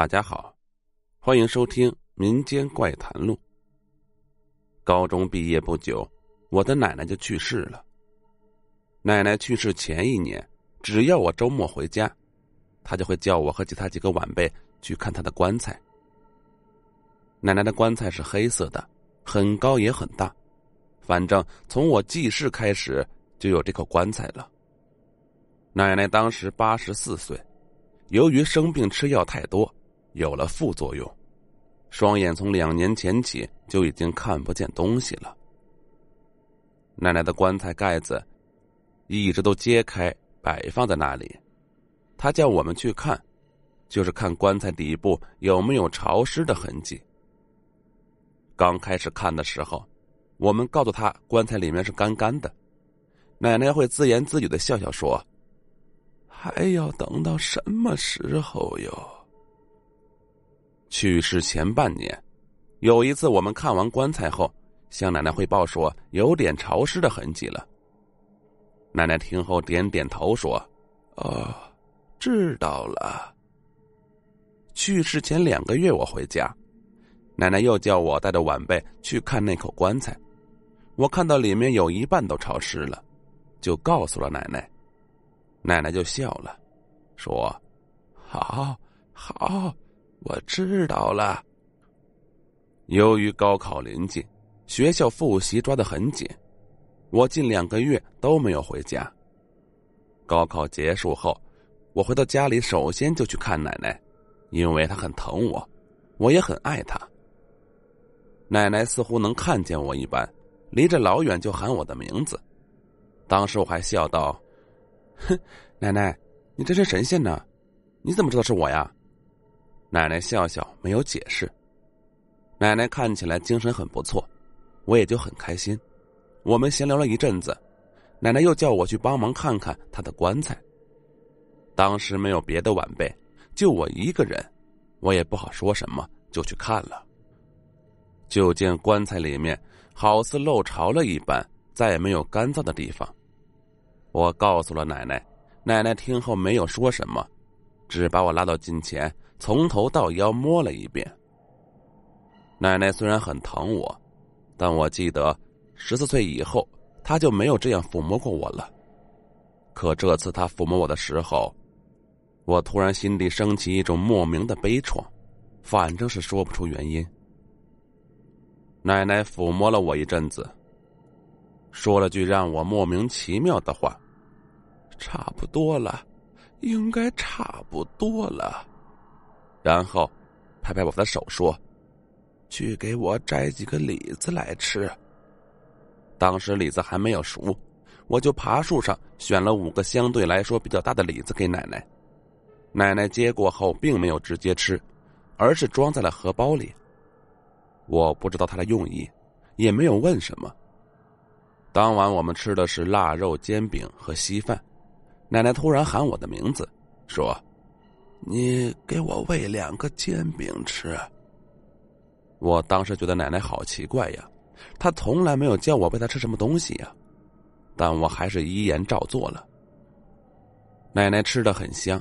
大家好，欢迎收听《民间怪谈录》。高中毕业不久，我的奶奶就去世了。奶奶去世前一年，只要我周末回家，她就会叫我和其他几个晚辈去看她的棺材。奶奶的棺材是黑色的，很高也很大，反正从我记事开始就有这口棺材了。奶奶当时八十四岁，由于生病吃药太多，有了副作用，双眼从两年前起就已经看不见东西了。奶奶的棺材盖子一直都揭开摆放在那里，他叫我们去看，就是看棺材底部有没有潮湿的痕迹。刚开始看的时候，我们告诉他棺材里面是干干的，奶奶会自言自语的笑笑说。还要等到什么时候哟？去世前半年，有一次我们看完棺材后，向奶奶汇报说有点潮湿的痕迹了。奶奶听后点点头说：“哦，知道了。”去世前两个月我回家，奶奶又叫我带着晚辈去看那口棺材，我看到里面有一半都潮湿了，就告诉了奶奶。奶奶就笑了，说：“好，好，我知道了。”由于高考临近，学校复习抓得很紧，我近两个月都没有回家。高考结束后，我回到家里，首先就去看奶奶，因为她很疼我，我也很爱她。奶奶似乎能看见我一般，离着老远就喊我的名字。当时我还笑道。哼，奶奶，你真是神仙呢！你怎么知道是我呀？奶奶笑笑，没有解释。奶奶看起来精神很不错，我也就很开心。我们闲聊了一阵子，奶奶又叫我去帮忙看看她的棺材。当时没有别的晚辈，就我一个人，我也不好说什么，就去看了。就见棺材里面好似漏潮了一般，再也没有干燥的地方。我告诉了奶奶，奶奶听后没有说什么，只把我拉到近前，从头到腰摸了一遍。奶奶虽然很疼我，但我记得十四岁以后，她就没有这样抚摸过我了。可这次她抚摸我的时候，我突然心底升起一种莫名的悲怆，反正是说不出原因。奶奶抚摸了我一阵子。说了句让我莫名其妙的话：“差不多了，应该差不多了。”然后拍拍我的手说：“去给我摘几个李子来吃。”当时李子还没有熟，我就爬树上选了五个相对来说比较大的李子给奶奶。奶奶接过后并没有直接吃，而是装在了荷包里。我不知道她的用意，也没有问什么。当晚我们吃的是腊肉煎饼和稀饭，奶奶突然喊我的名字，说：“你给我喂两个煎饼吃。”我当时觉得奶奶好奇怪呀，她从来没有叫我喂她吃什么东西呀，但我还是依言照做了。奶奶吃的很香，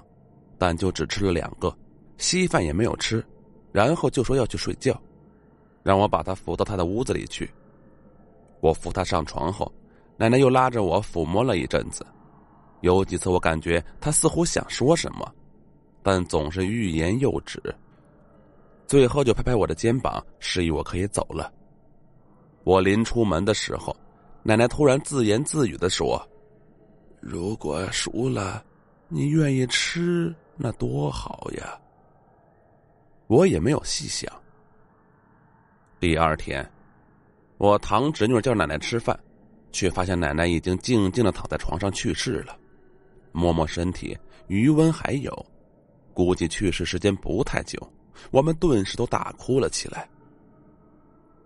但就只吃了两个，稀饭也没有吃，然后就说要去睡觉，让我把她扶到她的屋子里去。我扶她上床后，奶奶又拉着我抚摸了一阵子，有几次我感觉她似乎想说什么，但总是欲言又止。最后就拍拍我的肩膀，示意我可以走了。我临出门的时候，奶奶突然自言自语的说：“如果熟了，你愿意吃，那多好呀。”我也没有细想。第二天。我堂侄女叫奶奶吃饭，却发现奶奶已经静静的躺在床上去世了。摸摸身体，余温还有，估计去世时间不太久。我们顿时都大哭了起来。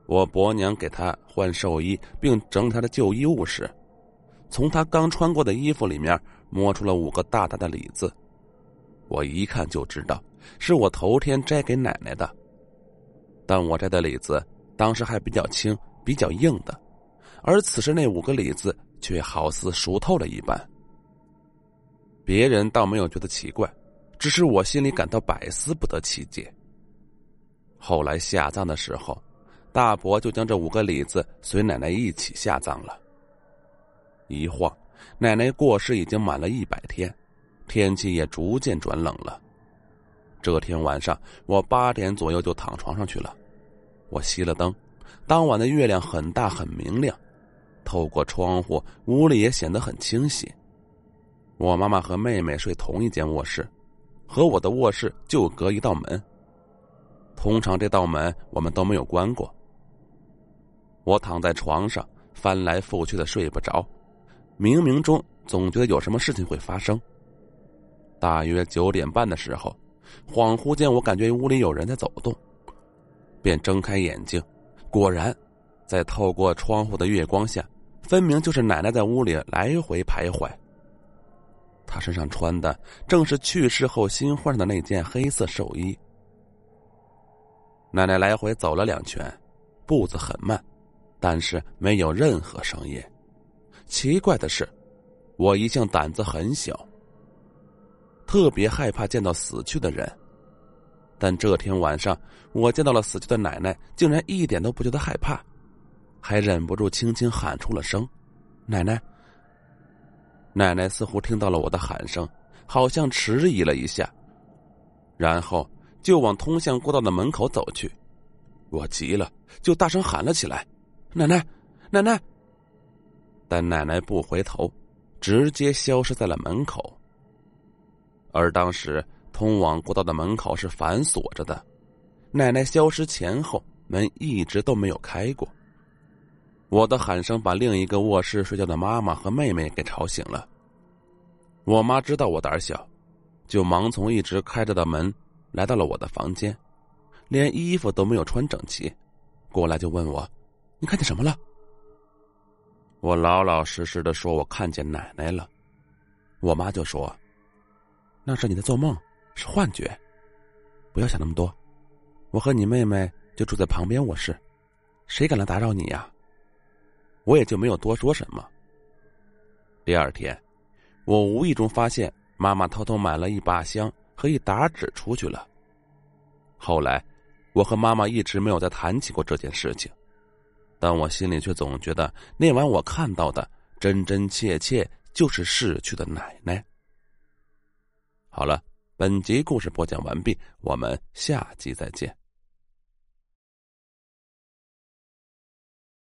我伯娘给他换寿衣，并整理他的旧衣物时，从他刚穿过的衣服里面摸出了五个大大的李子。我一看就知道是我头天摘给奶奶的，但我摘的李子当时还比较轻。比较硬的，而此时那五个李子却好似熟透了一般。别人倒没有觉得奇怪，只是我心里感到百思不得其解。后来下葬的时候，大伯就将这五个李子随奶奶一起下葬了。一晃，奶奶过世已经满了一百天，天气也逐渐转冷了。这天晚上，我八点左右就躺床上去了。我熄了灯，当晚的月亮很大很明亮，透过窗户，屋里也显得很清晰。我妈妈和妹妹睡同一间卧室，和我的卧室就隔一道门。通常这道门我们都没有关过。我躺在床上翻来覆去的睡不着，冥冥中总觉得有什么事情会发生。大约九点半的时候，恍惚间我感觉屋里有人在走动，便睁开眼睛，果然，在透过窗户的月光下，分明就是奶奶在屋里来回徘徊。他身上穿的正是去世后新换的那件黑色寿衣。奶奶来回走了两圈，步子很慢，但是没有任何声音。奇怪的是，我一向胆子很小，特别害怕见到死去的人，但这天晚上我见到了死去的奶奶，竟然一点都不觉得害怕，还忍不住轻轻喊出了声：“奶奶。”奶奶似乎听到了我的喊声，好像迟疑了一下，然后。就往通向过道的门口走去，我急了，就大声喊了起来：“奶奶，奶奶！”但奶奶不回头，直接消失在了门口。而当时通往过道的门口是反锁着的，奶奶消失前后，门一直都没有开过。我的喊声把另一个卧室睡觉的妈妈和妹妹给吵醒了。我妈知道我胆小，就忙从一直开着的门。来到了我的房间，连衣服都没有穿整齐，过来就问我：“你看见什么了？”我老老实实的说：“我看见奶奶了。”我妈就说：“那是你在做梦，是幻觉，不要想那么多。我和你妹妹就住在旁边卧室，谁敢来打扰你呀？”我也就没有多说什么。第二天，我无意中发现妈妈偷偷买了一把香。可以打纸出去了。后来，我和妈妈一直没有再谈起过这件事情，但我心里却总觉得那晚我看到的真真切切就是逝去的奶奶。好了，本集故事播讲完毕，我们下集再见。